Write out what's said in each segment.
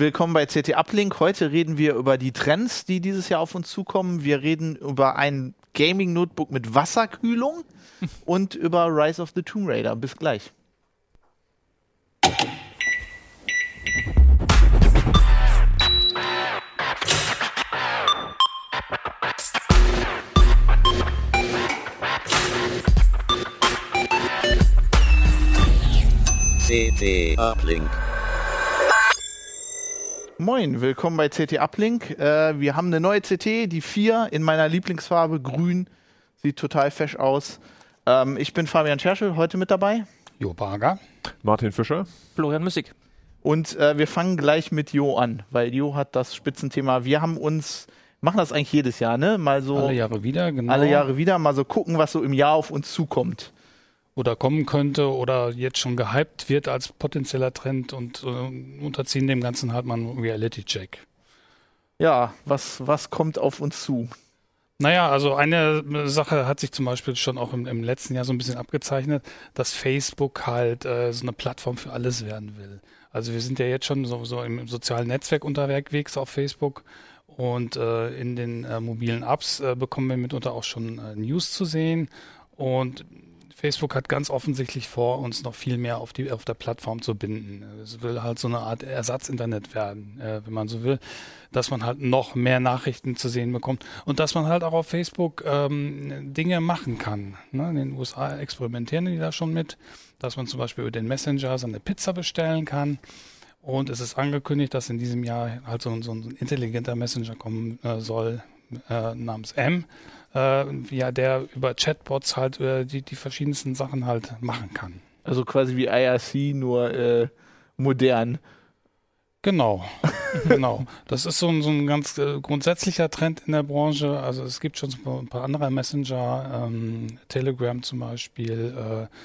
Willkommen bei CT Uplink. Heute reden wir über die Trends, die dieses Jahr auf uns zukommen. Wir reden über ein Gaming-Notebook mit Wasserkühlung und über Rise of the Tomb Raider. Bis gleich. CT Uplink. Moin, willkommen bei CT Uplink. Äh, wir haben eine neue CT, die 4 in meiner Lieblingsfarbe, grün. Sieht total fesch aus. Ähm, ich bin Fabian Scherschel, heute mit dabei. Jo Barger. Martin Fischer. Florian Müssig. Und äh, wir fangen gleich mit Jo an, weil Jo hat das Spitzenthema. Wir haben uns, machen das eigentlich jedes Jahr, ne? Mal so Alle Jahre wieder, genau. alle Jahre wieder, mal so gucken, was so im Jahr auf uns zukommt. Oder kommen könnte oder jetzt schon gehypt wird als potenzieller Trend und äh, unterziehen dem Ganzen halt mal einen Reality-Check. Ja, was, was kommt auf uns zu? Naja, also eine Sache hat sich zum Beispiel schon auch im, im letzten Jahr so ein bisschen abgezeichnet, dass Facebook halt äh, so eine Plattform für alles werden will. Also wir sind ja jetzt schon so, so im sozialen Netzwerk unterwegs auf Facebook und äh, in den äh, mobilen Apps äh, bekommen wir mitunter auch schon äh, News zu sehen und Facebook hat ganz offensichtlich vor, uns noch viel mehr auf, die, auf der Plattform zu binden. Es will halt so eine Art Ersatzinternet werden, äh, wenn man so will, dass man halt noch mehr Nachrichten zu sehen bekommt und dass man halt auch auf Facebook ähm, Dinge machen kann. Ne? In den USA experimentieren die da schon mit, dass man zum Beispiel über den Messenger seine Pizza bestellen kann. Und es ist angekündigt, dass in diesem Jahr halt so, so ein intelligenter Messenger kommen äh, soll äh, namens M äh, ja, der über Chatbots halt äh, die, die verschiedensten Sachen halt machen kann. Also quasi wie IRC, nur äh, modern. Genau, genau. Das ist so ein, so ein ganz äh, grundsätzlicher Trend in der Branche. Also es gibt schon ein paar andere Messenger, ähm, Telegram zum Beispiel, äh,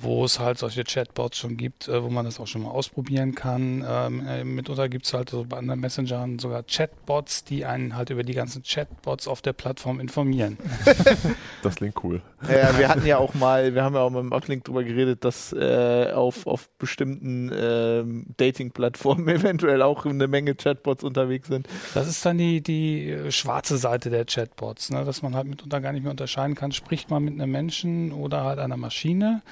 wo es halt solche Chatbots schon gibt, äh, wo man das auch schon mal ausprobieren kann. Ähm, äh, mitunter gibt es halt so bei anderen Messengern sogar Chatbots, die einen halt über die ganzen Chatbots auf der Plattform informieren. Das klingt cool. Ja, wir hatten ja auch mal, wir haben ja auch mal im Uplink drüber geredet, dass äh, auf, auf bestimmten ähm, Dating-Plattformen eventuell auch eine Menge Chatbots unterwegs sind. Das ist dann die, die äh, schwarze Seite der Chatbots, ne? dass man halt mitunter gar nicht mehr unterscheiden kann, spricht man mit einem Menschen oder halt einer Maschine.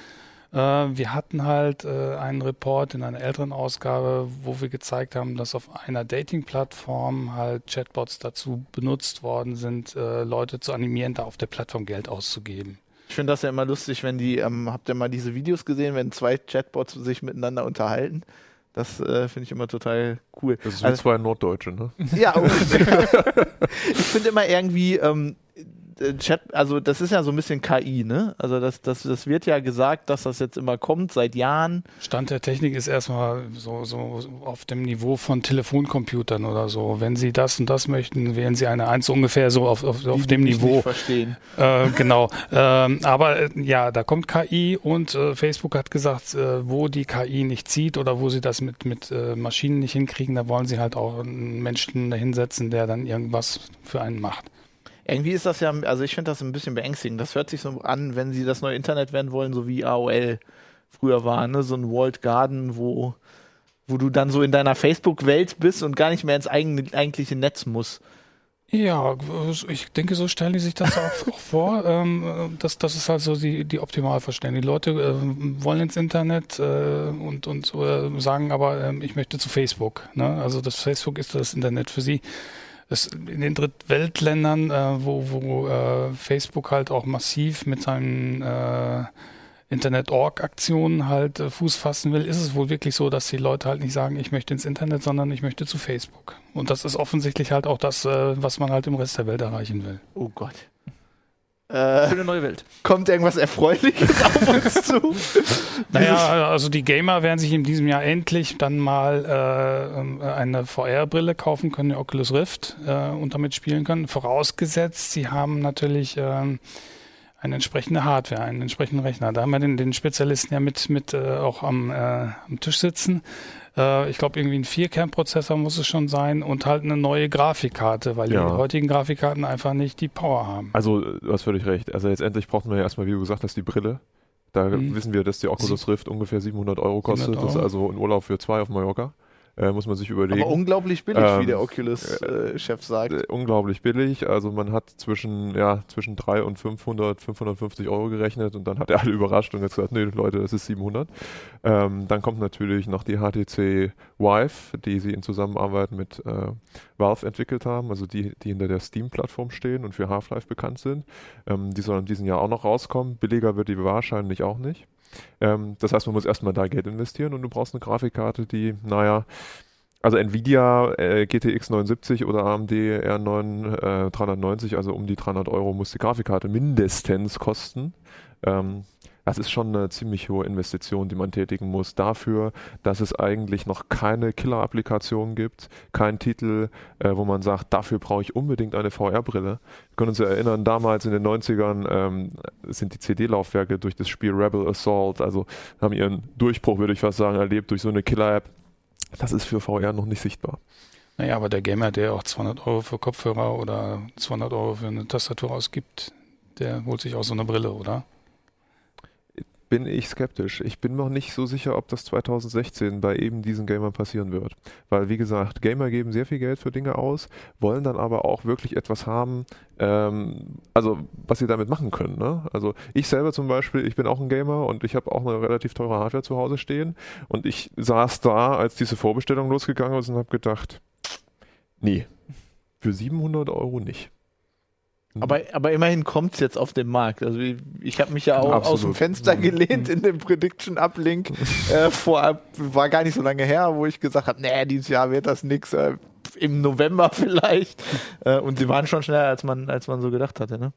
Äh, wir hatten halt äh, einen Report in einer älteren Ausgabe, wo wir gezeigt haben, dass auf einer Dating-Plattform halt Chatbots dazu benutzt worden sind, äh, Leute zu animieren, da auf der Plattform Geld auszugeben. Ich finde das ja immer lustig, wenn die, ähm, habt ihr mal diese Videos gesehen, wenn zwei Chatbots sich miteinander unterhalten? Das äh, finde ich immer total cool. Das ist wie zwei Norddeutsche, ne? Ja, ungefähr. ich finde immer irgendwie, ähm, äh, Chat, also das ist ja so ein bisschen KI, ne? Also das, das, das wird ja gesagt, dass das jetzt immer kommt, seit Jahren. Stand der Technik ist erstmal so, so auf dem Niveau von Telefoncomputern oder so. Wenn Sie das und das möchten, wählen Sie eine Eins ungefähr so auf, auf, auf Die dem will ich Niveau. Nicht verstehen. Äh, genau. Ähm, aber äh, ja, da kommt KI und äh, Facebook hat gesagt, äh, wo die KI nicht zieht oder wo sie das mit, mit äh, Maschinen nicht hinkriegen, da wollen sie halt auch einen Menschen dahinsetzen, der dann irgendwas für einen macht. Irgendwie ist das ja, also ich finde das ein bisschen beängstigend. Das hört sich so an, wenn sie das neue Internet werden wollen, so wie AOL früher war, ne? So ein Walled Garden, wo, wo du dann so in deiner Facebook-Welt bist und gar nicht mehr ins eigene, eigentliche Netz musst. Ja, ich denke, so stellen die sich das auch, auch vor. Ähm, das, das ist halt so die, die Optimalverständnis. Die Leute äh, wollen ins Internet äh, und, und äh, sagen aber, ähm, ich möchte zu Facebook. Ne? Also das Facebook ist das Internet für sie. Das, in den Drittweltländern, äh, wo, wo äh, Facebook halt auch massiv mit seinen äh, Internet-Org-Aktionen halt äh, Fuß fassen will, ist es wohl wirklich so, dass die Leute halt nicht sagen, ich möchte ins Internet, sondern ich möchte zu Facebook. Und das ist offensichtlich halt auch das, äh, was man halt im Rest der Welt erreichen will. Oh Gott. Für Äh, eine neue Welt. kommt irgendwas Erfreuliches auf uns zu? Naja, also die Gamer werden sich in diesem Jahr endlich dann mal äh, eine VR-Brille kaufen können, die Oculus Rift, äh, und damit spielen können. Vorausgesetzt, sie haben natürlich ähm, eine entsprechende Hardware, einen entsprechenden Rechner. Da haben wir den, den Spezialisten ja mit, mit äh, auch am, äh, am Tisch sitzen. Äh, ich glaube, irgendwie ein Vierkernprozessor muss es schon sein und halt eine neue Grafikkarte, weil Ja. die heutigen Grafikkarten einfach nicht die Power haben. Also, du hast völlig recht. Also, letztendlich brauchten wir ja erstmal, wie du gesagt hast, die Brille. Da Mhm. wissen wir, dass die Oculus Rift ungefähr 700 Euro kostet. 700 Das ist Euro. also ein Urlaub für zwei auf Mallorca. Äh, muss man sich überlegen. Aber unglaublich billig, Ähm, wie der Oculus-Chef sagt. Äh, unglaublich billig. Also man hat zwischen, ja, zwischen 3 und 500, 550 Euro gerechnet und dann hat er alle überrascht und gesagt, nee Leute, das ist 700. Ähm, dann kommt natürlich noch die HTC Vive, die sie in Zusammenarbeit mit äh, Valve entwickelt haben, also die, die hinter der Steam-Plattform stehen und für Half-Life bekannt sind. Ähm, die sollen in diesem Jahr auch noch rauskommen. Billiger wird die wahrscheinlich auch nicht. Ähm, das heißt, man muss erstmal da Geld investieren und du brauchst eine Grafikkarte, die, naja, also Nvidia äh, GTX 79 oder AMD R9 äh, 390, also um die 300 Euro muss die Grafikkarte mindestens kosten. Ähm, das ist schon eine ziemlich hohe Investition, die man tätigen muss dafür, dass es eigentlich noch keine Killer-Applikation gibt, kein Titel, äh, wo man sagt, dafür brauche ich unbedingt eine VR-Brille. Wir können uns ja erinnern, damals in den 90ern ähm, sind die CD-Laufwerke durch das Spiel Rebel Assault, also haben ihren Durchbruch, würde ich fast sagen, erlebt durch so eine Killer-App. Das ist für VR noch nicht sichtbar. Naja, aber der Gamer, der auch 200 Euro für Kopfhörer oder 200 Euro für eine Tastatur ausgibt, der holt sich auch so eine Brille, oder? Bin ich skeptisch. Ich bin noch nicht so sicher, ob das 2016 bei eben diesen Gamern passieren wird. Weil, wie gesagt, Gamer geben sehr viel Geld für Dinge aus, wollen dann aber auch wirklich etwas haben, ähm, also was sie damit machen können. Ne? Also ich selber zum Beispiel, ich bin auch ein Gamer und ich habe auch eine relativ teure Hardware zu Hause stehen und ich saß da, als diese Vorbestellung losgegangen ist und habe gedacht, nee, für 700 Euro nicht. Aber, aber immerhin kommt es jetzt auf den Markt. Also ich, ich habe mich ja auch Absolut. aus dem Fenster Mhm. gelehnt in dem Prediction-Uplink. äh, vor, war gar nicht so lange her, wo ich gesagt habe, nee, dieses Jahr wird das nix. Äh, Im November vielleicht. Äh, und sie waren schon schneller, als man, als man so gedacht hatte. Ne?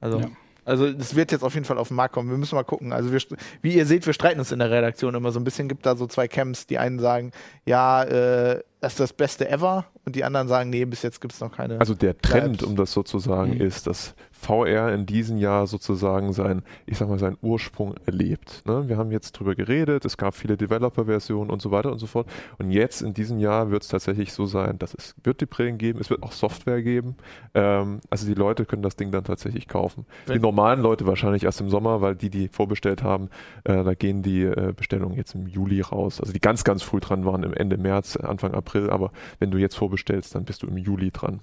Also, Ja. also es wird jetzt auf jeden Fall auf den Markt kommen. Wir müssen mal gucken. Also wir, st- wie ihr seht, wir streiten uns in der Redaktion immer so ein bisschen. Gibt da so zwei Camps. Die einen sagen, ja, äh, das ist das Beste ever. Und die anderen sagen, nee, bis jetzt gibt es noch keine. Also der Trend, Bleibt. um das sozusagen, Mhm. ist, dass VR in diesem Jahr sozusagen sein, ich sag mal, seinen Ursprung erlebt. Ne? Wir haben jetzt drüber geredet, es gab viele Developer-Versionen und so weiter und so fort. Und jetzt in diesem Jahr wird es tatsächlich so sein, dass es wird die Brillen geben, es wird auch Software geben. Ähm, also die Leute können das Ding dann tatsächlich kaufen. Wenn- die normalen Leute wahrscheinlich erst im Sommer, weil die, die vorbestellt haben, äh, da gehen die äh, Bestellungen jetzt im Juli raus. Also die ganz, ganz früh dran waren im Ende März, Anfang April, aber wenn du jetzt vorbestellst, dann bist du im Juli dran.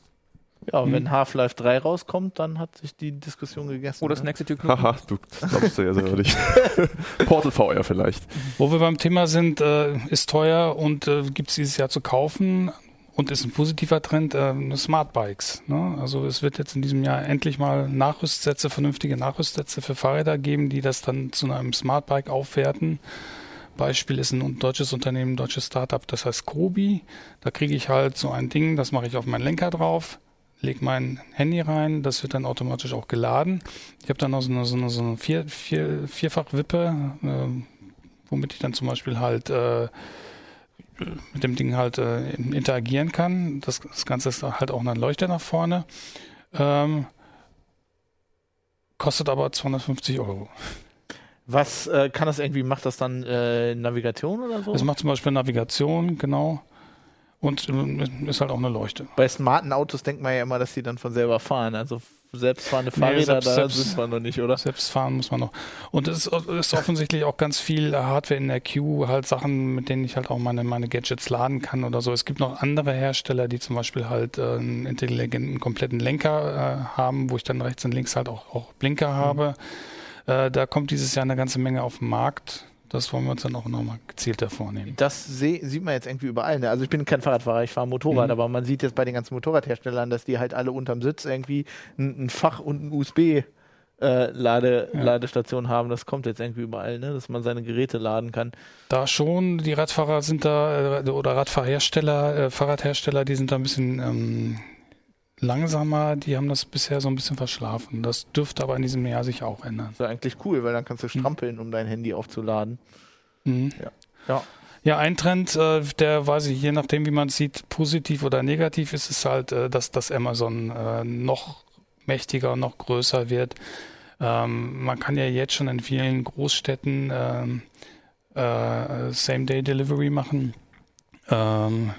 Ja, und Mhm. wenn Half-Life 3 rauskommt, dann hat sich die Diskussion gegessen. Oder das ne? nächste Tür. Haha, du glaubst ja selber nicht. Portal VR vielleicht. Wo wir beim Thema sind, äh, ist teuer und äh, gibt es dieses Jahr zu kaufen und ist ein positiver Trend, äh, Smart Bikes. Ne? Also es wird jetzt in diesem Jahr endlich mal Nachrüstsätze, vernünftige Nachrüstsätze für Fahrräder geben, die das dann zu einem Smart Bike aufwerten. Beispiel ist ein deutsches Unternehmen, ein deutsches Startup, das heißt Kobi. Da kriege ich halt so ein Ding, das mache ich auf meinen Lenker drauf, lege mein Handy rein, das wird dann automatisch auch geladen. Ich habe dann noch so eine, so eine, so eine vier, vier, Vierfach-Wippe, äh, womit ich dann zum Beispiel halt äh, mit dem Ding halt äh, interagieren kann. Das, das Ganze ist halt auch ein Leuchter nach vorne. Ähm, kostet aber 250 Euro. Was äh, kann das irgendwie, macht das dann äh, Navigation oder so? Das macht zum Beispiel Navigation, genau. Und äh, ist halt auch eine Leuchte. Bei smarten Autos denkt man ja immer, dass die dann von selber fahren. Also selbstfahrende Nee, Fahrräder, selbst- da selbst- sind wir noch nicht, oder? Selbst fahren muss man noch. Und es ist, offensichtlich auch ganz viel Hardware in der Queue, halt Sachen, mit denen ich halt auch meine, meine Gadgets laden kann oder so. Es gibt noch andere Hersteller, die zum Beispiel halt äh, einen intelligenten, kompletten Lenker äh, haben, wo ich dann rechts und links halt auch, auch Blinker habe. Äh, da kommt dieses Jahr eine ganze Menge auf den Markt. Das wollen wir uns dann auch nochmal gezielter vornehmen. Das sieht man jetzt irgendwie überall. Ne? Also ich bin kein Fahrradfahrer, ich fahre Motorrad, Mhm. aber man sieht jetzt bei den ganzen Motorradherstellern, dass die halt alle unterm Sitz irgendwie ein, ein Fach und ein USB äh, Lade, Ja. Ladestation haben. Das kommt jetzt irgendwie überall, ne? dass man seine Geräte laden kann. Da schon, die Radfahrer sind da, äh, oder Radfahrhersteller, äh, Fahrradhersteller, die sind da ein bisschen ähm, langsamer, die haben das bisher so ein bisschen verschlafen. Das dürfte aber in diesem Jahr sich auch ändern. Das ist ja eigentlich cool, weil dann kannst du strampeln, um dein Handy aufzuladen. Mhm. Ja. Ja, ein Trend, äh, der weiß ich, je nachdem, wie man es sieht, positiv oder negativ ist, ist halt, äh, dass, dass Amazon äh, noch mächtiger, noch größer wird. Ähm, man kann ja jetzt schon in vielen Großstädten ähm, äh, Same-Day-Delivery machen. Ähm,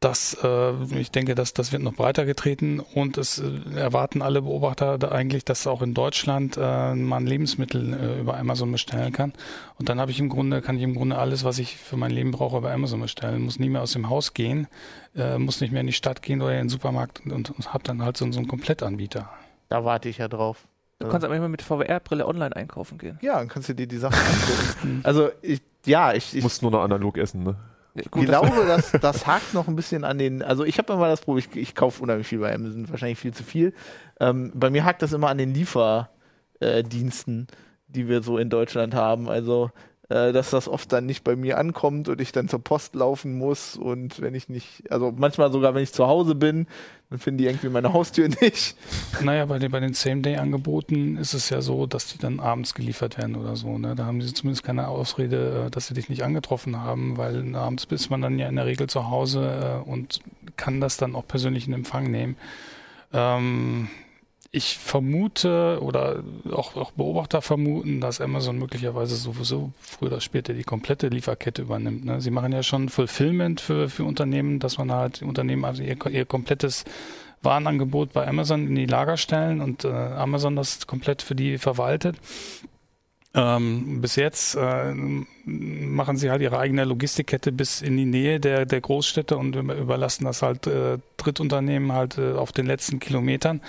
Das, äh, ich denke, dass das wird noch breiter getreten und es äh, erwarten alle Beobachter da eigentlich, dass auch in Deutschland äh, man Lebensmittel äh, über Amazon bestellen kann. Und dann habe ich im Grunde, kann ich im Grunde alles, was ich für mein Leben brauche, über Amazon bestellen. Muss nie mehr aus dem Haus gehen, äh, muss nicht mehr in die Stadt gehen oder in den Supermarkt und, und, und habe dann halt so, so einen Komplettanbieter. Da warte ich ja drauf. Du kannst aber immer mit VR-Brille online einkaufen gehen. Ja, dann kannst du dir die Sachen angucken. also ich, ja, ich, ich Musst nur noch analog essen, ne? Ich glaube, das, das hakt noch ein bisschen an den. Also ich habe immer das Problem, ich, ich kaufe unheimlich viel bei Amazon, wahrscheinlich viel zu viel. Ähm, bei mir hakt das immer an den Lieferdiensten, die wir so in Deutschland haben. Also äh, dass das oft dann nicht bei mir ankommt und ich dann zur Post laufen muss und wenn ich nicht, also manchmal sogar wenn ich zu Hause bin, dann finden die irgendwie meine Haustür nicht. Naja, bei den, bei den Same-Day-Angeboten ist es ja so, dass die dann abends geliefert werden oder so. Ne? Da haben sie zumindest keine Ausrede, äh, dass sie dich nicht angetroffen haben, weil abends ist man dann ja in der Regel zu Hause äh, und kann das dann auch persönlich in Empfang nehmen. Ähm, ich vermute oder auch, auch, Beobachter vermuten, dass Amazon möglicherweise sowieso früher oder später die komplette Lieferkette übernimmt. Ne? Sie machen ja schon Fulfillment für, für Unternehmen, dass man halt Unternehmen also ihr, ihr komplettes Warenangebot bei Amazon in die Lager stellen und äh, Amazon das komplett für die verwaltet. Ähm, bis jetzt äh, machen sie halt ihre eigene Logistikkette bis in die Nähe der, der Großstädte und überlassen das halt äh, Drittunternehmen halt äh, auf den letzten Kilometern.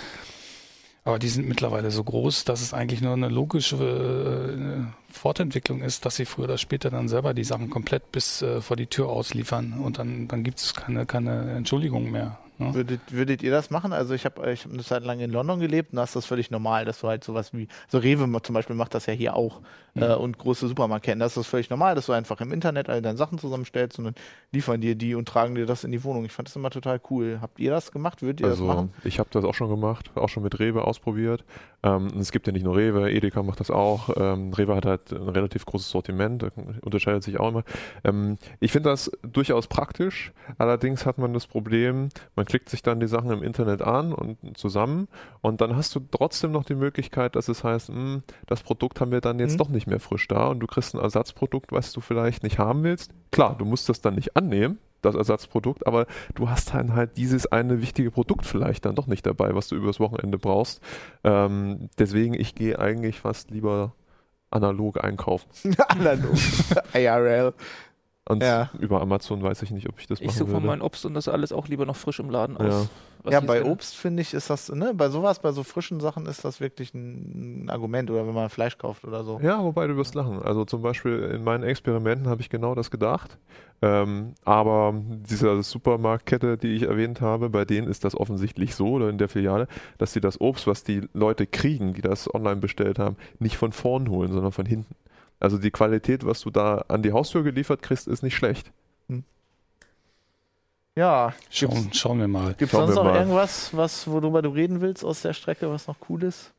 Aber die sind mittlerweile so groß, dass es eigentlich nur eine logische äh, Fortentwicklung ist, dass sie früher oder später dann selber die Sachen komplett bis äh, vor die Tür ausliefern und dann, dann gibt es keine, keine Entschuldigung mehr. Ne? Würdet, würdet ihr das machen? Also ich habe ich hab eine Zeit lang in London gelebt und da ist das völlig normal, dass du halt sowas wie, so Rewe zum Beispiel macht das ja hier auch mhm. äh, und große Supermarktketten, das ist das völlig normal, dass du einfach im Internet all deine Sachen zusammenstellst und dann liefern dir die und tragen dir das in die Wohnung. Ich fand das immer total cool. Habt ihr das gemacht? Würdet ihr also, das machen? Ich habe das auch schon gemacht, auch schon mit Rewe ausprobiert. Ähm, es gibt ja nicht nur Rewe, Edeka macht das auch. Ähm, Rewe hat halt ein relativ großes Sortiment, unterscheidet sich auch immer. Ähm, ich finde das durchaus praktisch, allerdings hat man das Problem, man klickt sich dann die Sachen im Internet an und zusammen und dann hast du trotzdem noch die Möglichkeit, dass es heißt, mh, hm, das Produkt haben wir dann jetzt mhm. doch nicht mehr frisch da und du kriegst ein Ersatzprodukt, was du vielleicht nicht haben willst. Klar, du musst das dann nicht annehmen, das Ersatzprodukt, aber du hast dann halt dieses eine wichtige Produkt vielleicht dann doch nicht dabei, was du übers Wochenende brauchst. Ähm, deswegen, ich gehe eigentlich fast lieber analog einkaufen. analog. IRL. Und ja. über Amazon weiß ich nicht, ob ich das machen würde. Ich suche mein Obst und das alles auch lieber noch frisch im Laden aus. Ja, ja bei Obst finde ich, ist das, ne, bei sowas, bei so frischen Sachen ist das wirklich ein Argument oder wenn man Fleisch kauft oder so. Ja, wobei du wirst lachen. Also zum Beispiel in meinen Experimenten habe ich genau das gedacht. Ähm, aber diese Supermarktkette, die ich erwähnt habe, bei denen ist das offensichtlich so oder in der Filiale, dass sie das Obst, was die Leute kriegen, die das online bestellt haben, nicht von vorn holen, sondern von hinten. Also die Qualität, was du da an die Haustür geliefert kriegst, ist nicht schlecht. Hm. Ja. Schauen, schauen wir mal. Gibt es sonst noch mal. irgendwas, was, worüber du reden willst aus der Strecke, was noch cool ist?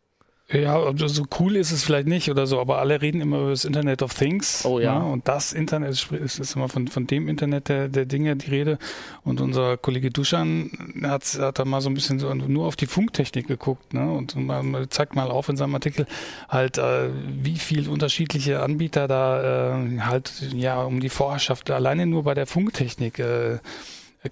Ja, so cool ist es vielleicht nicht oder so, aber alle reden immer über das Internet of Things. Oh ja. ja und das Internet ist, ist immer von, von dem Internet der, der Dinge die Rede. Und unser Kollege Duschan hat, hat da mal so ein bisschen so nur auf die Funktechnik geguckt, ne? Und man zeigt mal auf in seinem Artikel halt, äh, wie viel unterschiedliche Anbieter da äh, halt ja um die Vorherrschaft alleine nur bei der Funktechnik äh,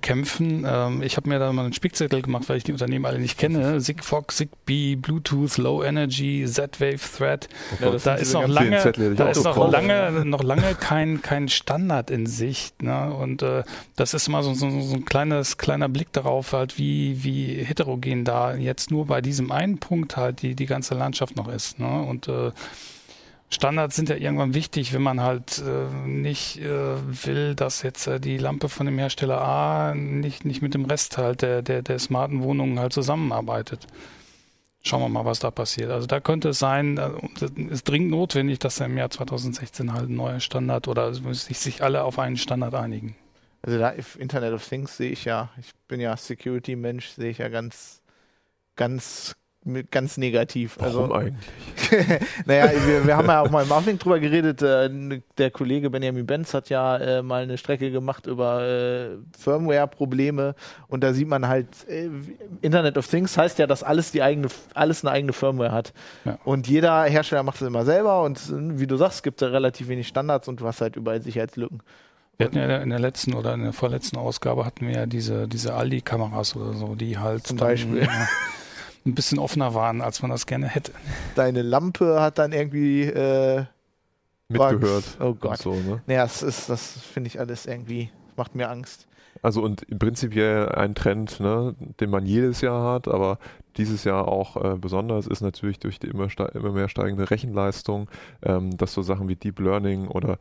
kämpfen. Ähm, ich habe mir da mal einen Spickzettel gemacht, weil ich die Unternehmen alle nicht kenne. Sigfox, Zigbee, Bluetooth, Low Energy, Z-Wave, Thread. Ja, da ist noch lange, Zettel, da ist noch lange, noch lange kein, kein Standard in Sicht. Ne? Und äh, das ist mal so, so, so ein kleines, kleiner Blick darauf, halt, wie, wie heterogen da jetzt nur bei diesem einen Punkt halt die, die ganze Landschaft noch ist. Ne? Und äh, Standards sind ja irgendwann wichtig, wenn man halt äh, nicht äh, will, dass jetzt äh, die Lampe von dem Hersteller A nicht, nicht mit dem Rest halt der, der, der smarten Wohnungen halt zusammenarbeitet. Schauen wir mal, was da passiert. Also da könnte es sein, äh, es ist dringend notwendig, dass im Jahr 2016 halt ein neuer Standard oder sich, sich alle auf einen Standard einigen. Also da Internet of Things sehe ich ja, ich bin ja Security-Mensch, sehe ich ja ganz, ganz ganz negativ. Warum also, eigentlich? naja, wir, wir, haben ja auch mal im Uplink drüber geredet. Äh, der Kollege Benjamin Benz hat ja äh, mal eine Strecke gemacht über äh, Firmware-Probleme und da sieht man halt, äh, Internet of Things heißt ja, dass alles die eigene, alles eine eigene Firmware hat. Ja. Und jeder Hersteller macht es immer selber und wie du sagst, gibt es da relativ wenig Standards und du hast halt überall Sicherheitslücken. Wir hatten ja in der letzten oder in der vorletzten Ausgabe hatten wir ja diese, diese Aldi-Kameras oder so, die halt Zum dann, Beispiel. ja, ein bisschen offener waren, als man das gerne hätte. Deine Lampe hat dann irgendwie äh, Mitgehört. Oh Gott. So, ne? Naja, das ist, das finde ich alles irgendwie, macht mir Angst. Also und im prinzipiell ein Trend, ne, den man jedes Jahr hat, aber dieses Jahr auch äh, besonders ist natürlich durch die immer, immer mehr steigende Rechenleistung, ähm, dass so Sachen wie Deep Learning oder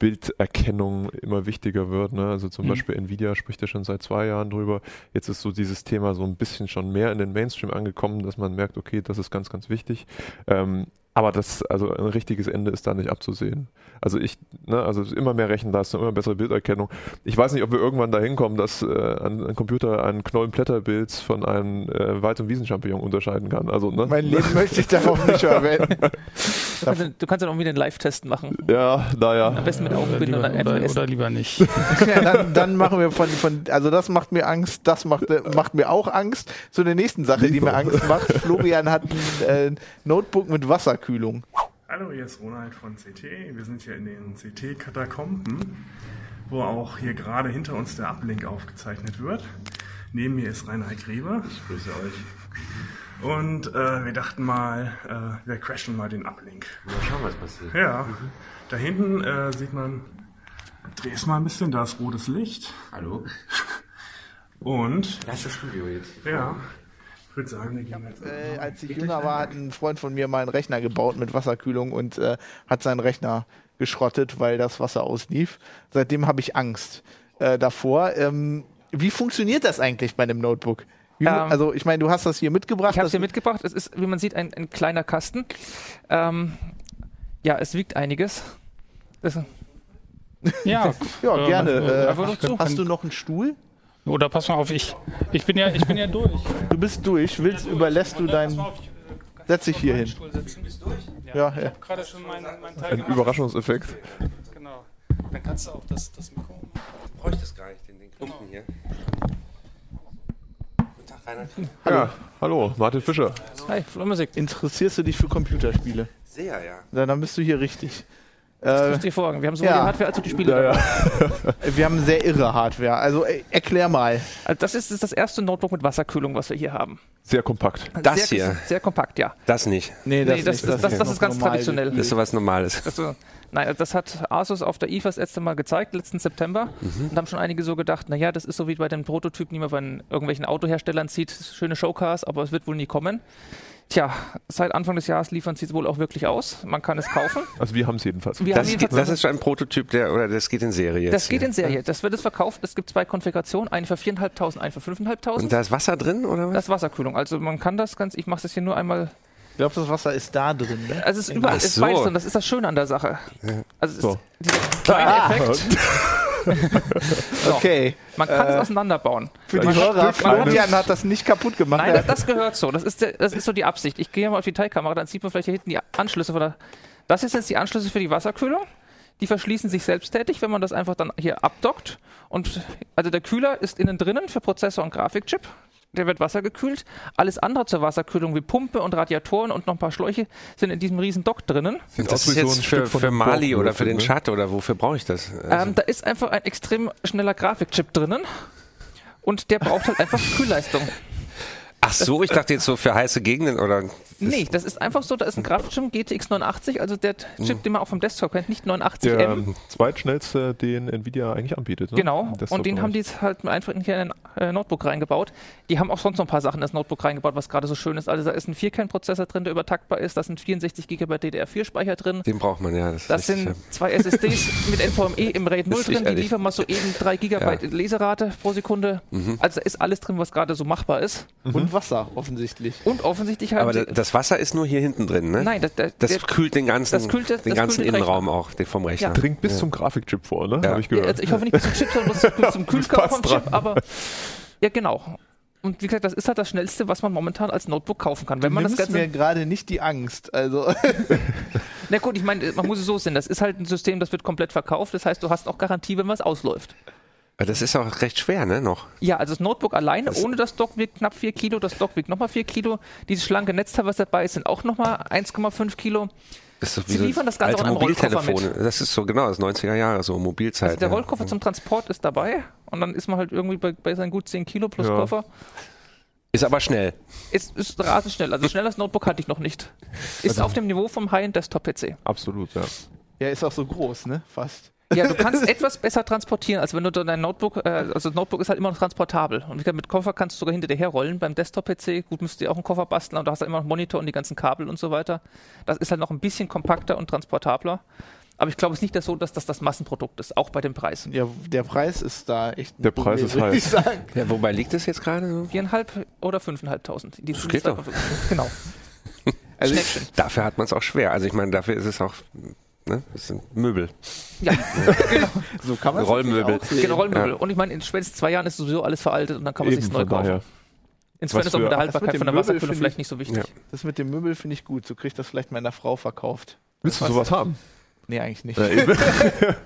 Bilderkennung immer wichtiger wird. Ne? Also zum Mhm. Beispiel Nvidia spricht ja schon seit zwei Jahren drüber. Jetzt ist so dieses Thema so ein bisschen schon mehr in den Mainstream angekommen, dass man merkt, okay, das ist ganz, ganz wichtig. Ähm, aber das, also ein richtiges Ende ist da nicht abzusehen. Also ich, ne, also immer mehr Rechenleistung, immer bessere Bilderkennung. Ich weiß nicht, ob wir irgendwann dahin kommen, dass äh, ein, ein Computer einen Knollenblätterbild von einem äh, Wald- und Wiesenchampignon unterscheiden kann. Also, ne? Mein Leben möchte ich darauf nicht verwenden. Du kannst, dann- du kannst dann auch wieder einen Live-Test machen. ja, naja. Am besten mit Oder Augenbinde und lieber, oder, essen. oder lieber nicht. ja, dann, dann machen wir von, von, also das macht mir Angst, das macht, macht mir auch Angst. Zu der nächsten Sache, die mir Angst macht. Florian hat ein äh, Notebook mit Wasserkühlung. Hallo, hier ist Ronald von CT. Wir sind hier in den CT-Katakomben, wo auch hier gerade hinter uns der Uplink aufgezeichnet wird. Neben mir ist Reinhard Grebe. Ich grüße euch. Und äh, wir dachten mal, äh, wir crashen mal den Uplink. Mal schauen, was passiert. Ja, da hinten äh, sieht man, dreh es mal ein bisschen, da ist rotes Licht. Hallo? Und, Das ist das Studio jetzt. ja, ich würde sagen, wir gehen jetzt. Äh, als ich jünger war, hat ein Freund von mir mal einen Rechner gebaut mit Wasserkühlung und äh, hat seinen Rechner geschrottet, weil das Wasser auslief. Seitdem habe ich Angst äh, davor. Ähm, wie funktioniert das eigentlich bei einem Notebook? Wie, Ähm, also ich meine, du hast das hier mitgebracht. Ich habe es das- hier mitgebracht. Es ist, wie man sieht, ein, ein kleiner Kasten. Ähm, ja, es wiegt einiges. Das, Ja, Ja, äh, gerne. äh, Äh, einfach nur zu. hast du noch einen Stuhl? Oder pass mal auf, ich, ich bin ja, ich bin ja durch. Du bist durch. Willst, überlässt du deinen. Setz dich hier hin. Ja, ja. Ich habe gerade schon meinen mein Teil Ein gemacht. Überraschungseffekt. Genau. Dann kannst du auch das, das Mikro. Du bräuchtest gar nicht den, den Klumpen hier. Guten Tag, Reinhard. Ja, hallo, Martin Fischer. hi, Flurmusik. Interessierst du dich für Computerspiele? Sehr, ja. Na, dann bist du hier richtig. Das du dir vorhaben. Wir haben sowohl ja. die Hardware als auch die Spiele. dabei. wir haben sehr irre Hardware. Also äh, erklär mal. Also das ist, ist das erste Notebook mit Wasserkühlung, was wir hier haben. Sehr kompakt. Das sehr, hier? Sehr kompakt, ja. Das nicht. Nee, Nee, das- das- das- das ist ganz traditionell. Das ist sowas Normales. Also, nein, das hat Asus auf der IFA das letzte Mal gezeigt, letzten September. Und haben schon einige so gedacht, naja, das ist so wie bei den Prototypen, die man von irgendwelchen Autoherstellern sieht. Schöne Showcars, aber es wird wohl nie kommen. Tja, seit Anfang des Jahres liefern sie es wohl auch wirklich aus. Man kann es kaufen. Also wir haben es jedenfalls. Wir Das, jedenfalls- das ist schon ein Prototyp, der, oder das geht in Serie jetzt. das geht hier. in Serie. Das wird es verkauft. Es gibt zwei Konfigurationen, eine für 4.500, eine für 5.500. Und da ist Wasser drin, oder was? Das ist Wasserkühlung. Also man kann das ganz, ich mache das hier nur einmal Ich glaube, das Wasser ist da drin. Ne? Also es ist überall, Ach es ist so. beides drin. Das ist das Schöne an der Sache. Also es So. ist dieser kleine Effekt. so, Okay. man kann es Äh, auseinanderbauen. Für die Man- Hörer, Florian hat das nicht kaputt gemacht. Nein, das, das gehört so. Das ist, der, das ist so die Absicht. Ich gehe mal auf die Teilkamera, dann sieht man vielleicht hier hinten die Anschlüsse von der. Das ist jetzt die Anschlüsse für die Wasserkühlung. Die verschließen sich selbsttätig, wenn man das einfach dann hier abdockt. Und also der Kühler ist innen drinnen für Prozessor und Grafikchip. Der wird wassergekühlt. Alles andere zur Wasserkühlung wie Pumpe und Radiatoren und noch ein paar Schläuche sind in diesem riesen Dock drinnen. Sieht Das aus ist jetzt ein für, für Mali oder für den ne? Chat oder wofür brauche ich das? Also, Ähm, da ist einfach ein extrem schneller Grafikchip drinnen. Und der braucht halt einfach Kühlleistung. ach so, ich dachte jetzt so für heiße Gegenden oder. Nee, das ist einfach so, da ist ein Grafikchip GTX 89, also der Chip, den man auch vom Desktop kennt, nicht 89M. Der ähm, zweitschnellste, den Nvidia eigentlich anbietet. Ne? Genau, und den haben die jetzt halt einfach hier in ein äh, Notebook reingebaut. Die haben auch sonst noch ein paar Sachen in das Notebook reingebaut, was gerade so schön ist. Also da ist ein Vierkernprozessor drin, der übertaktbar ist, da sind 64 GB DDR4-Speicher drin. Den braucht man, ja. Das, Das sind zwei SSDs mit NVMe im RAID 0 Ist drin, die liefern mal so eben 3 GB Leserate pro Sekunde. Mhm. Also da ist alles drin, was gerade so machbar ist. Und Wasser, offensichtlich. Und offensichtlich haben aber sie... da- das Wasser ist nur hier hinten drin, ne? nein, das, das, Das der, kühlt den ganzen, das kühlt das- den ganzen Innenraum auch vom Rechner. Ja. Dringt bis zum Grafikchip vor, ne? Ja. Habe ich Ja, gehört. also ich hoffe nicht bis zum Chip, sondern bis, zum Kühlkörper vom Chip, aber ja genau. Und wie gesagt, das ist halt das Schnellste, was man momentan als Notebook kaufen kann. Wenn Du man das Ganze. mir gerade nicht die Angst. Also Na gut, ich meine, man muss es so sehen. Das ist halt ein System, das wird komplett verkauft. Das heißt, du hast auch Garantie, wenn was ausläuft. Das ist auch recht schwer, ne? Noch. Ja, also das Notebook alleine ohne das Dock wiegt knapp 4 Kilo. Das Dock wiegt nochmal 4 Kilo. Dieses schlanke Netzteil, was dabei ist, sind auch nochmal 1,5 Kilo. Das ist Sie liefern das Ganze auch in einem Rollkoffer. Das ist so, genau, das ist 90er Jahre, so Mobilzeit. Also der ja. Rollkoffer zum Transport ist dabei und dann ist man halt irgendwie bei, bei seinen gut 10 Kilo plus Ja. Koffer. Ist aber schnell. Ist, ist rasend schnell. Also schnell das Notebook hatte ich noch nicht. Ist Also auf dem Niveau vom High-End-Desktop-PC. Absolut, ja. Ja, ist auch so groß, ne? Fast. Ja, du kannst etwas besser transportieren, als wenn du dein Notebook, äh, also das Notebook ist halt immer noch transportabel. Und mit Koffer kannst du sogar hinter dir herrollen. Beim Desktop-PC, gut, müsst ihr auch einen Koffer basteln, aber du hast halt immer noch einen Monitor und die ganzen Kabel und so weiter. Das ist halt noch ein bisschen kompakter und transportabler. Aber ich glaube es ist nicht so, dass das das Massenprodukt ist, auch bei dem Preis. Ja, der Preis ist da echt. Der Preis ist würd ich sagen. Ja, wobei liegt das jetzt gerade so? Viereinhalb oder fünfeinhalbtausend. Die Das geht doch. Genau. Also Schnäppchen. Dafür hat man es auch schwer. Also ich meine, dafür ist es auch, ne, das sind Möbel. Ja, genau. so kann man Rollmöbel. genau Rollmöbel. Und ich meine, in spätestens zwei Jahren ist sowieso alles veraltet und dann kann man sich neu kaufen. daher. Insofern ist auch mit der das Haltbarkeit mit von der Wasserkühlung vielleicht ich- nicht so wichtig. Ja. Das mit dem Möbel finde ich gut. So kriegt das vielleicht meiner Frau verkauft. Willst du sowas haben? Nee, eigentlich nicht. Ja.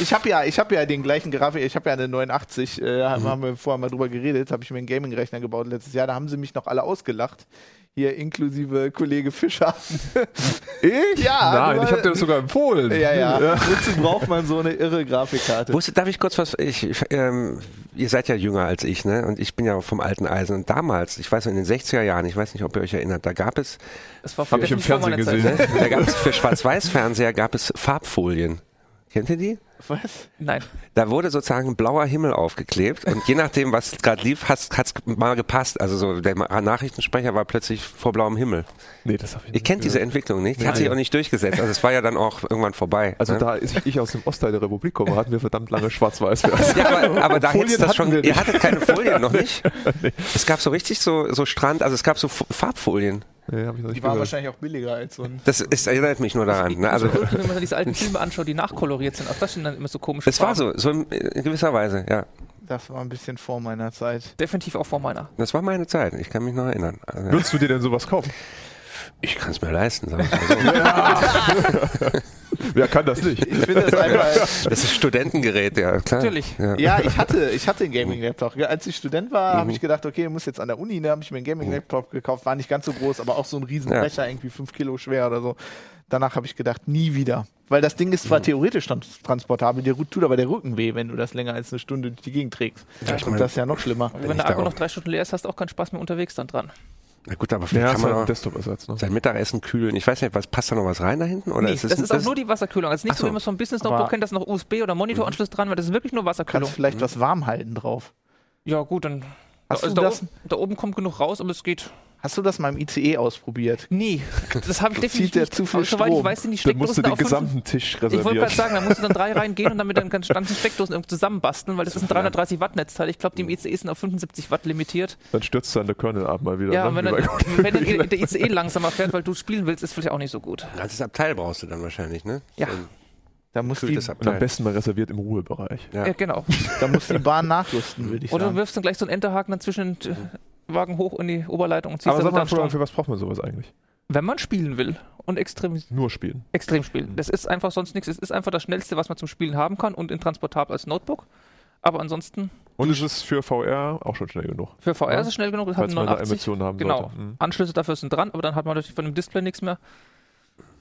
Ich habe ja, ich habe ja den gleichen Grafik, ich habe ja eine 89, äh, haben- haben wir vorher mal drüber geredet, habe ich mir einen Gaming-Rechner gebaut letztes Jahr, da haben sie mich noch alle ausgelacht. Hier inklusive Kollege Fischer. ich? Ja, Nein, aber- ich habe dir das sogar empfohlen. ja, ja. Wozu braucht man so eine irre Grafikkarte? Wusste, darf ich kurz was? Ich, ähm, ihr seid ja jünger als ich, ne? Und ich bin ja vom alten Eisen. Und damals, ich weiß noch, in den 60er Jahren, ich weiß nicht, ob ihr euch erinnert, da gab es, Das war Hab ich im Fernsehen Zeit. gesehen. da gab es für Schwarz-Weiß-Fernseher gab es Farbfolien. Kennt ihr die? Was? Nein. Da wurde sozusagen ein blauer Himmel aufgeklebt und je nachdem, was gerade lief, hat es mal gepasst. Also so der Nachrichtensprecher war plötzlich vor blauem Himmel. Nee, das habe ich Ihr nicht kennt diese. Entwicklung nicht? Die hat sich auch nicht durchgesetzt. Also es war ja dann auch irgendwann vorbei. Also ne? da ich, ich aus dem Ostteil der Republik komme, hatten wir verdammt lange Schwarz-Weiß-Fernsehen. Ja, aber, aber da hättest das schon. Ihr hattet keine Folien noch nicht. Es gab so richtig so, so Strand, also es gab so F- Farbfolien. Nee, hab ich noch nicht Die waren gehört. wahrscheinlich auch billiger als so ein. Das ist, erinnert mich nur daran. Ne? Also, Also wenn man sich diese alten Filme anschaut, die nachkoloriert sind, auch das sind dann immer so komische es war so, so in, in gewisser Weise, ja. Das war ein bisschen vor meiner Zeit. Definitiv auch vor meiner. Das war meine Zeit. Ich kann mich noch erinnern. Also, ja. Würdest du dir denn sowas kaufen? Ich kann es mir leisten, sag ich mal so. Wer kann das nicht? Ich finde das einfach. Das ist Studentengerät, ja klar. Natürlich. Ja. Ja, ich hatte, ich hatte einen Gaming-Laptop. Als ich Student war, habe ich gedacht, okay, muss jetzt an der Uni, ne, habe ich mir einen Gaming-Laptop gekauft. War nicht ganz so groß, aber auch so ein Riesenbrecher, irgendwie 5 Kilo schwer oder so. Danach habe ich gedacht, nie wieder. Weil das Ding ist zwar theoretisch trans- transportabel, dir tut aber der Rücken weh, wenn du das länger als eine Stunde durch die Gegend trägst. Ja, ich mein- das ist ja noch schlimmer. Wenn ich der da Akku auch- noch drei Stunden leer ist, hast du auch keinen Spaß mehr unterwegs dann dran. Na gut, aber vielleicht Ja, kann man halt. Ne? sein Mittagessen kühlen. Ich weiß nicht, was passt da noch was rein da hinten? Oder Nee, ist es das ist auch nur die Wasserkühlung. Also nicht so, wie man es vom Business Notebook kennt, da ist noch USB oder Monitoranschluss dran, weil das ist wirklich nur Wasserkühlung. Kannst vielleicht was warm halten drauf. Ja, gut, dann. Hast also du da, das- oben, da oben kommt genug raus, aber es geht. Hast du das mal im ICE ausprobiert? Nee, das habe ich definitiv nicht. zu viel Aber Soweit ich Strom? weiß, sind die Dann musst du Steckdosen den auf fünf- gesamten Tisch Ich wollte gerade reservieren. sagen, da musst du dann drei reingehen und dann mit den ganzen Steckdosen irgendwie zusammenbasteln, weil das ist ein 330 Watt Netzteil. Ich glaube, die im ICE sind auf 75 Watt limitiert. Dann stürzt dann der Kernel ab mal wieder. Ja, ne? und wenn, dann, wenn dann der ICE langsamer fährt, weil du spielen willst, ist vielleicht auch nicht so gut. Ein ganzes Abteil brauchst du dann wahrscheinlich, ne? Ja. So ein Da muss, die, Und am besten mal reserviert im Ruhebereich. Ja. Ja, genau. da muss die Bahn nachrüsten, würde ich Oder du sagen. wirfst dann gleich so einen Enterhaken dann zwischen den Wagen hoch in die Oberleitung und ziehst Aber dann sag mal, Florian, für was braucht man sowas eigentlich? Wenn man spielen will und extrem, Nur spielen. extrem spielen. Das ist einfach sonst nichts. Es ist einfach das Schnellste, was man zum Spielen haben kann und in transportabel als Notebook. Aber ansonsten, Und es ist für VR auch schon schnell genug. für VR Ja. ist es schnell genug. Das hat Falls man da 89. Emotionen haben Genau. sollte. Mhm. Anschlüsse dafür sind dran, aber dann hat man natürlich von dem Display nichts mehr.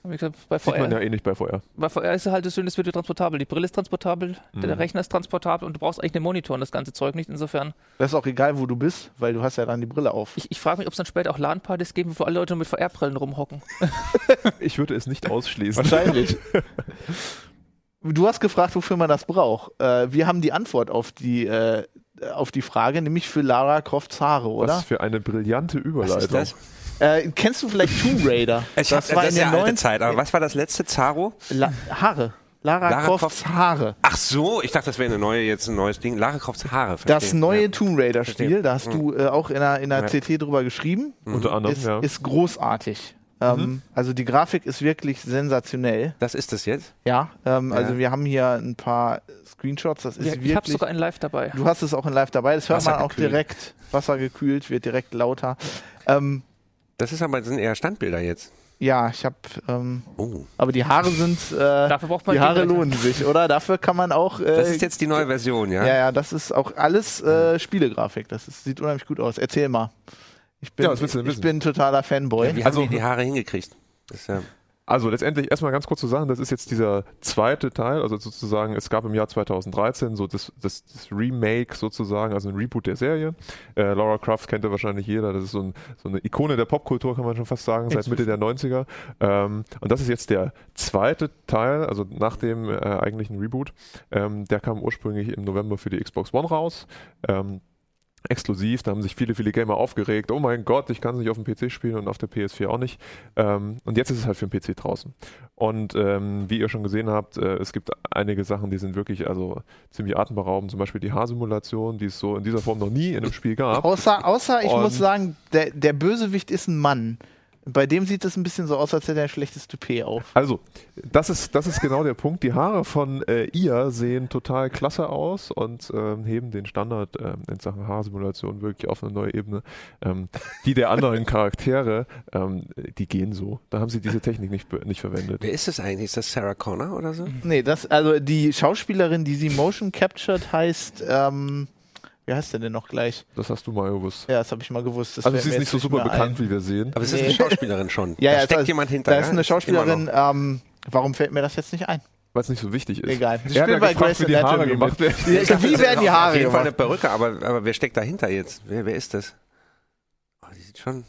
Wie gesagt, bei Sieht man VR, ja eh nicht bei VR. bei VR ist es halt das Schöne, es wird transportabel. Die Brille ist transportabel, der Mhm. Rechner ist transportabel und du brauchst eigentlich einen Monitor und das ganze Zeug nicht. Insofern, Das ist auch egal, wo du bist, weil du hast ja dann die Brille auf. ich, ich frage mich, ob es dann später auch LAN-Partys geben, wo alle Leute mit VR-Brillen rumhocken. Ich würde es nicht ausschließen. Wahrscheinlich. Du hast gefragt, wofür man das braucht. Äh, wir haben die Antwort auf die, äh, auf die Frage, nämlich für Lara Crofts Haare, oder? Was für eine brillante Was Überleitung. ist das? Äh, kennst du vielleicht Tomb Raider? Ich hab, das, war ist ja 90 Zeit. Aber was war das letzte? Zaro? La Haare. Lara, Lara Crofts Haare. Ach so, ich dachte, das wäre eine neue, jetzt ein neues Ding. Lara Crofts Haare. Das verstehe. neue Ja. Tomb Raider-Spiel, Verstehe. da hast du äh, auch in der, in der Ja. CT drüber geschrieben, Unter anderem, ist, ja. ist großartig. Ähm, also die Grafik ist wirklich sensationell. Das ist das jetzt? Ja, ähm, Ja. also wir haben hier ein paar Screenshots, das ist Ja, ich habe wirklich... sogar einen Live dabei. Du hast es auch in Live dabei, das hört man auch direkt. Wasser gekühlt, wird direkt lauter. Ähm, Das ist aber, das sind eher Standbilder jetzt. ja, ich habe, ähm, Oh. aber die Haare sind, äh, Dafür braucht man die Haare lohnen sich, oder? Dafür kann man auch. Äh, Das ist jetzt die neue Version, ja? ja, ja, das ist auch alles äh, Spielegrafik. Das ist, sieht unheimlich gut aus. Erzähl mal. Ich bin, Ja, ich bin totaler Fanboy. Wie Also- haben die die Haare hingekriegt? Das ist ja, also letztendlich erstmal ganz kurz zu sagen, das ist jetzt dieser zweite Teil, also sozusagen, es gab im Jahr 2013 so das, das, das Remake sozusagen, also ein Reboot der Serie. Äh, Laura Croft kennt ja wahrscheinlich jeder, das ist so, ein, so, eine Ikone der Popkultur, kann man schon fast sagen, seit Mitte der 90er. Ähm, und das ist jetzt der zweite Teil, also nach dem äh, eigentlichen Reboot. Ähm, der kam ursprünglich im November für die Xbox One raus. Ähm, exklusiv. Da haben sich viele, viele Gamer aufgeregt. Oh mein Gott, ich kann es nicht auf dem PC spielen und auf der PS4 auch nicht. Ähm, und jetzt ist es halt für den PC draußen. Und ähm, wie ihr schon gesehen habt, äh, es gibt einige Sachen, die sind wirklich also ziemlich atemberaubend. Zum Beispiel die Haarsimulation, die es so in dieser Form noch nie in einem Spiel gab. Außer, außer ich Und- muss sagen, der, der Bösewicht ist ein Mann. Bei dem sieht es ein bisschen so aus, als hätte er ein schlechtes Toupet auf. Also, das ist, das ist genau der Punkt. Die Haare von äh, ihr sehen total klasse aus und ähm, heben den Standard ähm, in Sachen Haarsimulation wirklich auf eine neue Ebene. Ähm, die der anderen Charaktere, ähm, die gehen so. Da haben sie diese Technik nicht, nicht verwendet. Wer ist das eigentlich? Ist das Sarah Connor oder so? Nee, das, also die Schauspielerin, die sie motion captured, heißt, ähm, wie heißt der denn noch gleich? Das hast du mal gewusst. Ja, das habe ich mal gewusst. Das Also sie ist nicht so super bekannt, ein. wie wir sehen. Aber es ist Nee. eine Schauspielerin schon. Ja, da ja, steckt da, jemand hinter. Da ist eine Schauspielerin, ähm, warum fällt mir das jetzt nicht ein? Weil es nicht so wichtig ist. Egal. Sie spielt bei Grey's wie die Haare Anatomy gemacht werden. Wie werden ist die auf Haare jeden Fall eine? Perücke, aber, aber wer steckt dahinter jetzt? Wer, wer ist das? Oh, die sieht schon.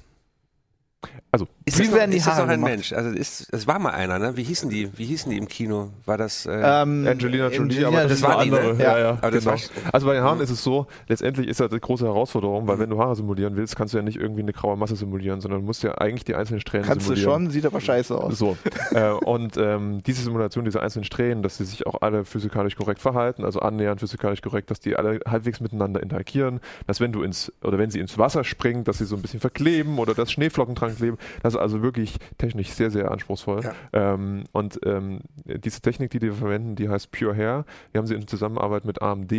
Also, Ist Wie das noch, werden die ist das Haare noch ein gemacht? Mensch? Also ist, es war mal einer, ne? Wie hießen die? Wie hießen die im Kino? War das? Äh, Ähm, Angelina Jolie, aber das, das eine war die, ne? andere. Ja. Ja, ja, Aber das genau. war- Also bei den Haaren ist es so, letztendlich ist das die große Herausforderung, weil wenn du Haare simulieren willst, kannst du ja nicht irgendwie eine graue Masse simulieren, sondern du musst ja eigentlich die einzelnen Strähnen Kannst du simulieren. schon, sieht aber scheiße aus. So. äh, und ähm, diese Simulation, diese einzelnen Strähnen, dass sie sich auch alle physikalisch korrekt verhalten, also annähernd physikalisch korrekt, dass die alle halbwegs miteinander interagieren, dass wenn du ins, oder wenn sie ins Wasser springen, dass sie so ein bisschen verkleben oder dass Schneeflocken dran kleben. Das ist also wirklich technisch sehr, sehr anspruchsvoll. Ja. Ähm, und ähm, diese Technik, die die verwenden, die heißt Pure Hair. Die haben sie in Zusammenarbeit mit AMD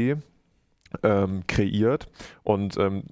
ähm, kreiert. Und ähm,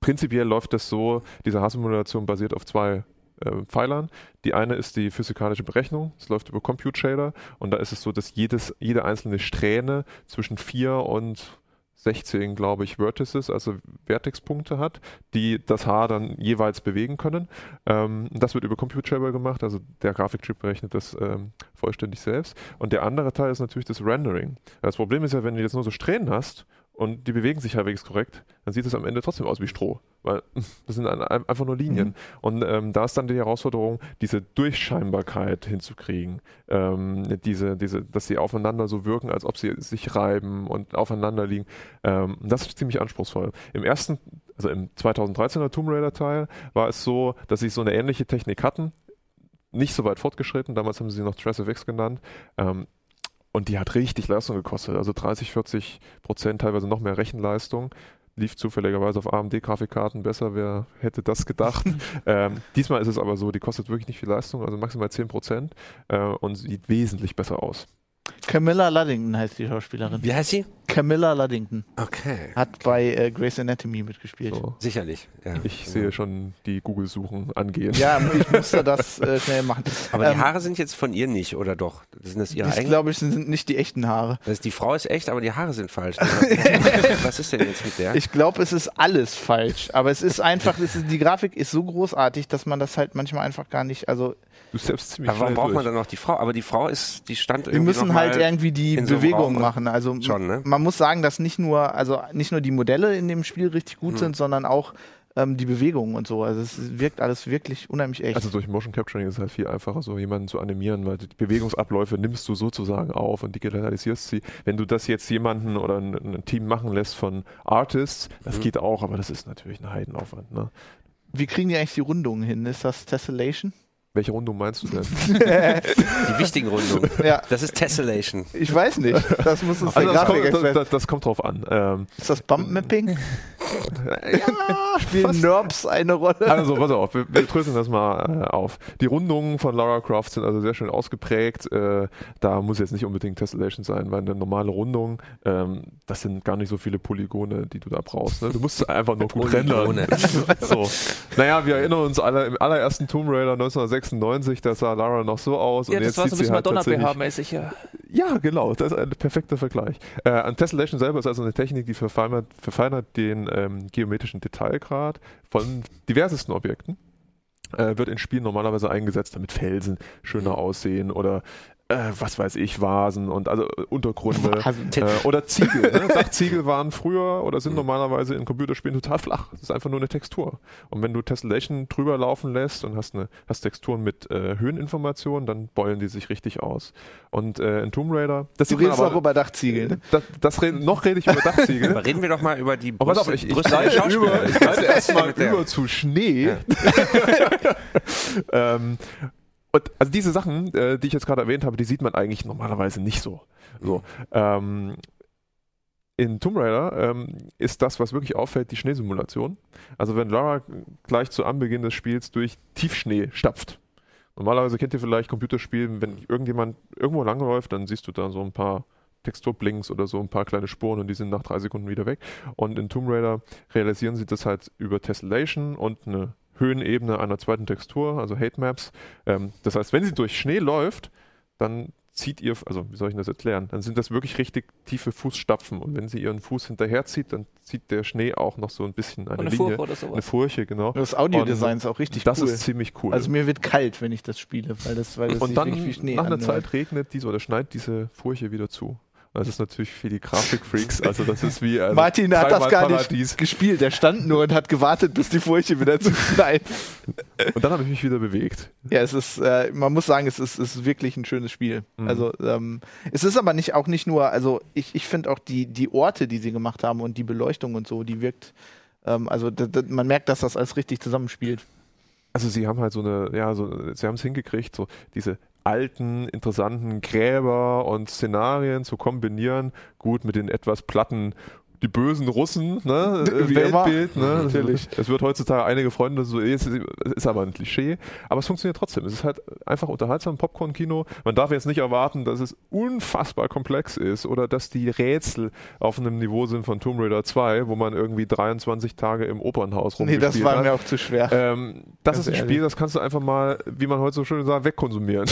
prinzipiell läuft das so, diese Haarsimulation basiert auf zwei äh, Pfeilern. Die eine ist die physikalische Berechnung, es läuft über Compute Shader und da ist es so, dass jedes, jede einzelne Strähne zwischen 4 und 16, glaube ich, Vertices, also Vertexpunkte hat, die das Haar dann jeweils bewegen können. Ähm, das wird über Compute Shader gemacht, also der Grafikchip berechnet das ähm, vollständig selbst. Und der andere Teil ist natürlich das Rendering. Das Problem ist ja, wenn du jetzt nur so Strähnen hast und die bewegen sich halbwegs korrekt, dann sieht es am Ende trotzdem aus wie Stroh, weil das sind ein- ein- einfach nur Linien. Und ähm, da ist dann die Herausforderung, diese Durchscheinbarkeit hinzukriegen, ähm, diese, diese, dass sie aufeinander so wirken, als ob sie sich reiben und aufeinander liegen. Ähm, das ist ziemlich anspruchsvoll. Im ersten, also im 2013er Tomb Raider Teil war es so, dass sie so eine ähnliche Technik hatten, nicht so weit fortgeschritten, damals haben sie sie noch TressFX genannt. Und die hat richtig Leistung gekostet, also 30, 40 Prozent, teilweise noch mehr Rechenleistung. Lief zufälligerweise auf AMD-Grafikkarten besser, wer hätte das gedacht. ähm, diesmal ist es aber so, die kostet wirklich nicht viel Leistung, also maximal 10 Prozent äh, und sieht wesentlich besser aus. Camilla Luddington heißt die Schauspielerin. Wie heißt sie? Camilla Luddington Okay. hat bei äh, Grey's Anatomy mitgespielt. So. Sicherlich. Ja. Ich sehe schon die Google-Suchen angehen. Ja, ich musste das äh, schnell machen. Aber die Ähm, Haare sind jetzt von ihr nicht, oder doch? Sind das ihre Das eigenen? glaube ich sind nicht die echten Haare. Das ist, die Frau ist echt, aber die Haare sind falsch. Was ist denn jetzt mit der? Ich glaube, es ist alles falsch. Aber es ist einfach, es ist, die Grafik ist so großartig, dass man das halt manchmal einfach gar nicht. Also Du selbst ziemlich aber warum braucht man durch. dann noch die Frau? Aber die Frau ist, die stand wir irgendwie müssen noch halt mal irgendwie die so Bewegungen Raum. machen. Also Schon, ne? man muss sagen, dass nicht nur, also nicht nur die Modelle in dem Spiel richtig gut Hm. sind, sondern auch ähm, die Bewegungen und so. Also es wirkt alles wirklich unheimlich echt. Also durch Motion Capturing ist es halt viel einfacher, so jemanden zu animieren, weil die Bewegungsabläufe nimmst du sozusagen auf und digitalisierst sie. Wenn du das jetzt jemanden oder ein, ein Team machen lässt von Artists, das Mhm. geht auch, aber das ist natürlich ein Heidenaufwand. Ne? Wie kriegen die eigentlich die Rundungen hin? Ist das Tessellation? Welche Rundung meinst du denn? Die wichtigen Rundungen. Ja, Das ist Tessellation. ich weiß nicht. Das muss uns der Also das, kommt, das, das, kommt drauf an. Ähm, Ist das Bump-Mapping? ja, Spielen. NURBS eine Rolle? Also, pass auf, wir, wir dröseln das mal äh, auf. Die Rundungen von Lara Croft sind also sehr schön ausgeprägt. Äh, da muss jetzt nicht unbedingt Tessellation sein, weil eine normale Rundung, ähm, das sind gar nicht so viele Polygone, die du da brauchst. Ne? Du musst einfach nur gut rendern. so. Naja, wir erinnern uns alle im allerersten Tomb Raider 1996, da sah Lara noch so aus. Ja, und das jetzt war so sieht ein sie bisschen halt tatsächlich Madonna-BH-mäßig, ja. ja, genau, das ist ein perfekter Vergleich. Äh, und Tessellation selber ist also eine Technik, die verfeinert, verfeinert den ähm, geometrischen Detailgrad von diversesten Objekten. äh, wird in Spielen normalerweise eingesetzt, damit Felsen schöner aussehen oder äh, was weiß ich, Vasen und also äh, Untergründe äh, oder Ziegel. Ne? Dachziegel waren früher oder sind normalerweise in Computerspielen total flach. Das ist einfach nur eine Textur. Und wenn du Tessellation drüber laufen lässt und hast, eine, hast Texturen mit äh, Höheninformationen, dann beulen die sich richtig aus. Und äh, in Tomb Raider, das Du redest aber- auch über Dachziegel. Ne? das, das red, noch rede ich über Dachziegel. Aber reden wir doch mal über die Oh, pass Brüste, auf, ich, ich Brüste leite über, ich leite erstmal über zu Schnee. ähm, und also diese Sachen, äh, die ich jetzt gerade erwähnt habe, die sieht man eigentlich normalerweise nicht so. so ähm, in Tomb Raider ähm, ist das, was wirklich auffällt, die Schneesimulation. Also wenn Lara gleich zu Anbeginn des Spiels durch Tiefschnee stapft. Normalerweise kennt ihr vielleicht Computerspiele, wenn irgendjemand irgendwo langläuft, dann siehst du da so ein paar Texturblinks oder so ein paar kleine Spuren und die sind nach drei Sekunden wieder weg. Und in Tomb Raider realisieren sie das halt über Tessellation und eine Höhenebene einer zweiten Textur, also Hate Maps. Ähm, das heißt, wenn sie durch Schnee läuft, dann zieht ihr, also wie soll ich das erklären, dann sind das wirklich richtig tiefe Fußstapfen und wenn sie ihren Fuß hinterherzieht, dann zieht der Schnee auch noch so ein bisschen eine, eine Linie, eine. Furche, genau. Das Audiodesign ist auch richtig das cool. ist ziemlich cool. Also mir wird kalt, wenn ich das spiele, weil das, weil das und dann wirklich wie Schnee nach einer anhört. Zeit regnet diese oder schneit diese Furche wieder zu. Das ist natürlich für die Grafikfreaks, also das ist wie also Martin hat das gar Paradies. nicht gespielt. Der stand nur und hat gewartet, bis die Furche wieder zu knallt. Und dann habe ich mich wieder bewegt. Ja, es ist, äh, man muss sagen, es ist, ist wirklich ein schönes Spiel. Mhm. Also ähm, es ist aber nicht auch nicht nur, also ich, ich finde auch die, die Orte, die sie gemacht haben und die Beleuchtung und so, die wirkt, ähm, also man merkt, dass das alles richtig zusammenspielt. Also sie haben halt so eine, ja, so, sie haben es hingekriegt, so diese alten, interessanten Gräber und Szenarien zu kombinieren, gut mit den etwas platten die bösen Russen, ne? Wie äh, immer. Weltbild, ne? Natürlich. Es wird heutzutage einige Freunde so, es ist, ist aber ein Klischee, aber es funktioniert trotzdem. Es ist halt einfach unterhaltsam, Popcorn-Kino. Man darf jetzt nicht erwarten, dass es unfassbar komplex ist oder dass die Rätsel auf einem Niveau sind von Tomb Raider 2, wo man irgendwie 23 Tage im Opernhaus Nee, rumgespielt das war hat. mir auch zu schwer. Ähm, das Ganz ist ein ehrlich. Spiel, das kannst du einfach mal, wie man heute so schön sagt, wegkonsumieren.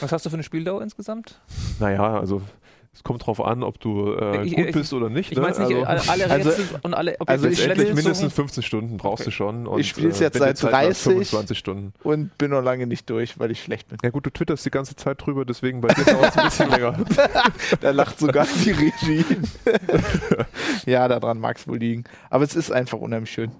Was hast du für eine Spieldauer insgesamt? naja, also es kommt drauf an, ob du äh, Ich- gut ich- bist oder nicht. Ich ne? meine nicht also, alle, alle Also- Rätsel und alle ob also jetzt ich- letztendlich Levels mindestens so- 15 Stunden brauchst du schon. Und, Ich spiel's jetzt wenn die seit Zeit hast, 30. 25 Stunden. Und bin noch lange nicht durch, weil ich schlecht bin. Ja gut, du twitterst die ganze Zeit drüber, deswegen bei dir dauert es ein bisschen länger. Da lacht sogar die Regie. ja, daran mag es wohl liegen. Aber es ist einfach unheimlich schön.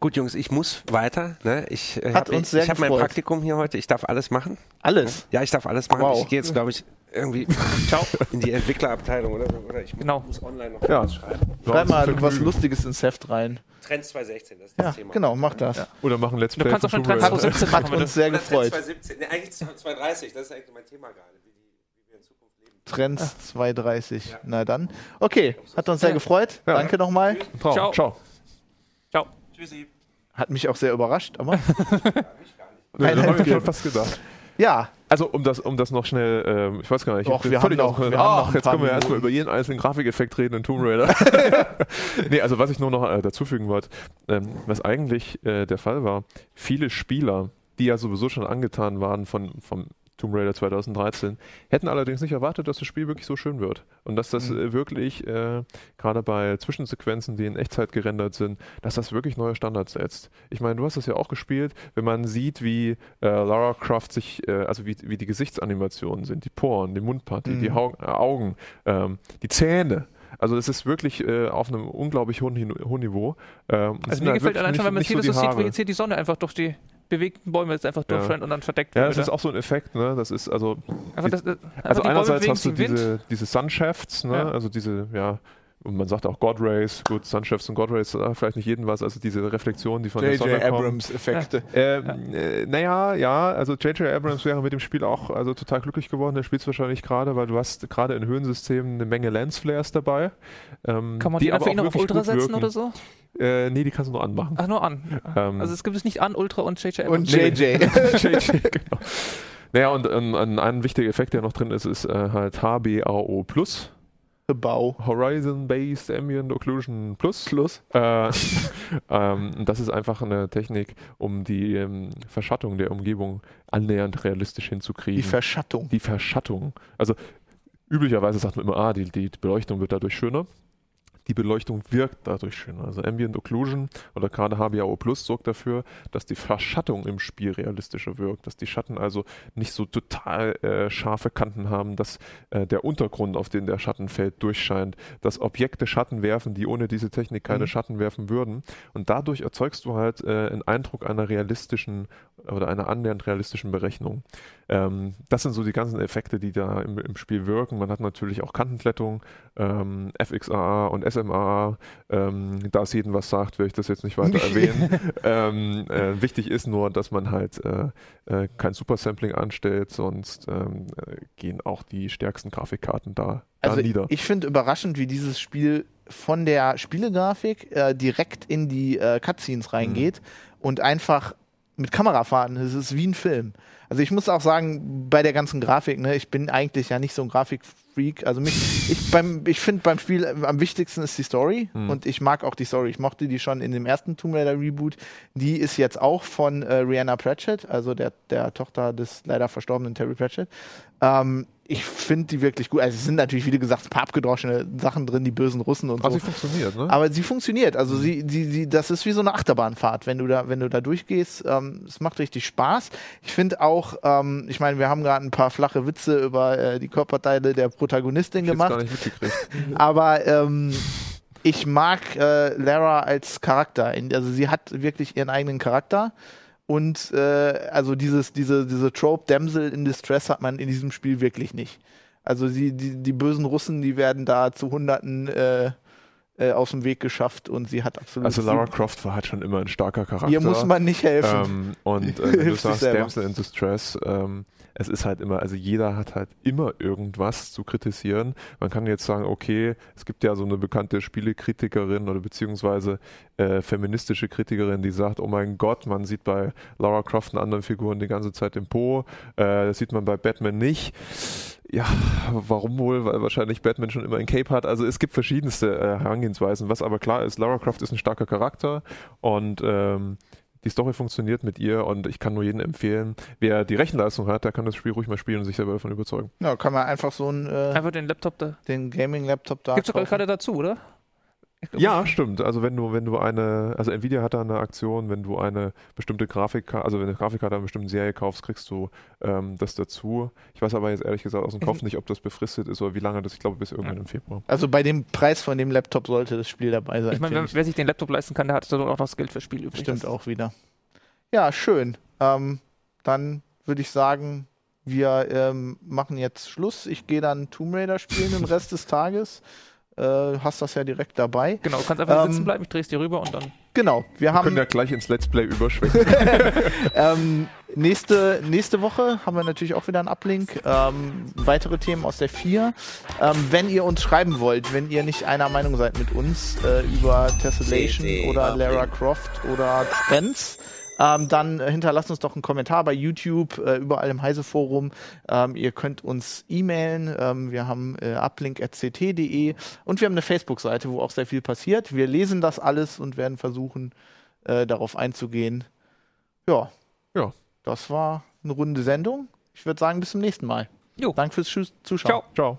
Gut, Jungs, ich muss weiter. Ne? Ich äh, Hat hab, habe mein. Praktikum hier heute. Ich darf alles machen. Alles. Ja, ich darf alles machen. Wow. Ich gehe jetzt, glaube ich, irgendwie Ciao. in die Entwicklerabteilung oder, oder ich Genau. muss online noch Ja. was schreiben. Schreib mal Vergnügen. was Lustiges ins Heft rein. Trends 2016, das ist das Ja, Thema. genau, mach das. Oder machen Let's Du Play kannst auch von schon Tomb Trends Raider. 2017 Hat machen, wenn uns du sehr Oder Trends gefreut. 2017, ne, eigentlich 2030, das ist eigentlich mein Thema gerade. Wie, wir in Zukunft leben. Trends 230. Na dann. Okay, hat uns sehr Ja. gefreut. Ja. Danke nochmal. Ciao. Ciao. Ciao. Ciao. Tschüssi. Hat mich auch sehr überrascht, aber Nee, Kein das habe ich schon fast gedacht. Ja, Also um das, um das noch schnell, ähm, ich weiß gar nicht, Doch, ich wir völlig haben noch- wir Ach, jetzt können wir erstmal über jeden einzelnen Grafikeffekt reden in Tomb Raider. nee, also was ich nur noch äh, dazufügen wollte, ähm, was eigentlich äh, der Fall war, viele Spieler, die ja sowieso schon angetan waren von, vom Tomb Raider 2013, hätten allerdings nicht erwartet, dass das Spiel wirklich so schön wird. Und dass das Mhm. äh, wirklich, äh, gerade bei Zwischensequenzen, die in Echtzeit gerendert sind, dass das wirklich neue Standards setzt. Ich meine, du hast das ja auch gespielt, wenn man sieht, wie äh, Lara Croft sich, äh, also wie, wie die Gesichtsanimationen sind, die Poren, die Mundpartie, Mhm. die Hau äh, Augen, ähm, die Zähne. Also es ist wirklich äh, auf einem unglaublich hohen, hohen Niveau. Ähm, Also mir halt gefällt allein schon, wenn man hier so sieht, wie jetzt hier die Sonne einfach durch die bewegten Bäume jetzt einfach Ja. durchscheint und dann verdeckt Ja, wird. das ist auch so ein Effekt, ne? Das ist also einfach das, das, Also die einerseits hast du diese, diese Sunshafts, ne? Ja. also diese, ja, und man sagt auch God Rays, gut, Sunshafts und God Rays, äh, vielleicht nicht jeden was, also diese Reflexion, die von der Sonne. Abrams-Effekte. Ähm, äh, naja, ja, also J.J. Abrams wäre mit dem Spiel auch also total glücklich geworden. Der spielt es wahrscheinlich gerade, weil du hast gerade in Höhensystemen eine Menge Lensflares dabei. Ähm, Kann man die, aber einfach noch auf Ultra setzen wirken. oder so? Äh, nee, die kannst du nur anmachen. Ach, nur an. Ähm, Also es gibt es nicht an, Ultra und JJ Und Abrams. JJ. JJ, genau. Naja, und ähm, ein, ein wichtiger Effekt, der noch drin ist, ist äh, halt HBAO Plus. Bau. Horizon Based Ambient Occlusion Plus. Plus. Äh, ähm, das ist einfach eine Technik, um die ähm, Verschattung der Umgebung annähernd realistisch hinzukriegen. Die Verschattung. die Verschattung. Also üblicherweise sagt man immer, ah, die, die Beleuchtung wird dadurch schöner. Die Beleuchtung wirkt dadurch schön. Also Ambient Occlusion oder gerade HBAO Plus sorgt dafür, dass die Verschattung im Spiel realistischer wirkt, dass die Schatten also nicht so total äh, scharfe Kanten haben, dass äh, der Untergrund, auf den der Schatten fällt, durchscheint, dass Objekte Schatten werfen, die ohne diese Technik keine mhm. Schatten werfen würden. Und dadurch erzeugst du halt äh, einen Eindruck einer realistischen oder einer annähernd realistischen Berechnung. Ähm, das sind so die ganzen Effekte, die da im, im Spiel wirken. Man hat natürlich auch Kantenklettung, ähm, FXAA und SMA. Ähm, da es jedem was sagt, will ich das jetzt nicht weiter erwähnen. ähm, äh, wichtig ist nur, dass man halt äh, äh, kein Supersampling anstellt, sonst ähm, äh, gehen auch die stärksten Grafikkarten da, da also nieder. Ich finde überraschend, wie dieses Spiel von der Spielegrafik äh, direkt in die äh, Cutscenes reingeht mhm. und einfach mit Kamera fahren. Es ist wie ein Film. Also ich muss auch sagen, bei der ganzen Grafik, ne, ich bin eigentlich ja nicht so ein Grafikfreak. Also mich, ich beim, ich finde beim Spiel am wichtigsten ist die Story mhm. und ich mag auch die Story. Ich mochte die schon in dem ersten Tomb Raider Reboot. Die ist jetzt auch von äh, Rihanna Pratchett, also der, der Tochter des leider verstorbenen Terry Pratchett. Ähm, ich finde die wirklich gut. Also es sind natürlich, wie gesagt, ein paar abgedroschene Sachen drin, die bösen Russen und Aber so. sie funktioniert, ne? Aber sie funktioniert. Also mhm. sie, sie, sie, das ist wie so eine Achterbahnfahrt, wenn du da, wenn du da durchgehst. Ähm, es macht richtig Spaß. Ich finde auch, ähm, ich meine, wir haben gerade ein paar flache Witze über äh, die Körperteile der Protagonistin ich gemacht. Gar nicht mitgekriegt. Aber ähm, ich mag äh, Lara als Charakter. Also sie hat wirklich ihren eigenen Charakter. Und äh, also dieses, diese, diese Trope Damsel in Distress hat man in diesem Spiel wirklich nicht. Also die, die, die bösen Russen, die werden da zu Hunderten äh, äh, aus dem Weg geschafft und sie hat absolut. Also Lara Croft war halt schon immer ein starker Charakter. Ihr muss man nicht helfen. Ähm, und äh, du sagst Damsel in Distress, ähm, es ist halt immer, also jeder hat halt immer irgendwas zu kritisieren. Man kann jetzt sagen, okay, es gibt ja so eine bekannte Spielekritikerin oder beziehungsweise äh, feministische Kritikerin, die sagt, oh mein Gott, man sieht bei Lara Croft und anderen Figuren die ganze Zeit im Po, äh, das sieht man bei Batman nicht. Ja, warum wohl? Weil wahrscheinlich Batman schon immer ein Cape hat. Also es gibt verschiedenste äh, Herangehensweisen. Was aber klar ist, Lara Croft ist ein starker Charakter und ähm, die Story funktioniert mit ihr und ich kann nur jedem empfehlen, wer die Rechenleistung hat, der kann das Spiel ruhig mal spielen und sich selber davon überzeugen. Ja, kann man einfach so ein äh, einfach den Laptop da, den Gaming-Laptop da. Gibt's doch gerade dazu, oder? Ja, stimmt. Also wenn du, wenn du eine, also Nvidia hat da eine Aktion, wenn du eine bestimmte Grafikkarte, also wenn du eine Grafikkarte einer bestimmten Serie kaufst, kriegst du ähm, das dazu. Ich weiß aber jetzt ehrlich gesagt aus dem Kopf nicht, ob das befristet ist oder wie lange das, ich glaube bis irgendwann im Februar. Also bei dem Preis von dem Laptop sollte das Spiel dabei sein. Ich meine, wer sich den Laptop leisten kann, der hat dann auch noch das Geld fürs Spiel übrig. Stimmt auch wieder. Ja, schön. Ähm, dann würde ich sagen, wir ähm, machen jetzt Schluss. Ich gehe dann Tomb Raider spielen den Rest des Tages. Äh, hast das ja direkt dabei. Genau, du kannst einfach ähm, sitzen bleiben, ich drehe es dir rüber und dann. Genau, wir, wir haben. können ja gleich ins Let's Play überschwenken. ähm, nächste, nächste Woche haben wir natürlich auch wieder einen Uplink. Ähm, weitere Themen aus der 4. Ähm, wenn ihr uns schreiben wollt, wenn ihr nicht einer Meinung seid mit uns äh, über Tessellation oder Lara Croft oder Spence ähm, dann hinterlasst uns doch einen Kommentar bei YouTube, äh, überall im Heise-Forum. Ähm, ihr könnt uns e-mailen. Ähm, wir haben äh, uplink.ct.de und wir haben eine Facebook-Seite, wo auch sehr viel passiert. Wir lesen das alles und werden versuchen, äh, darauf einzugehen. Ja. Ja. Das war eine runde Sendung. Ich würde sagen, bis zum nächsten Mal. Jo. Danke fürs Zuschauen. Ciao. Ciao.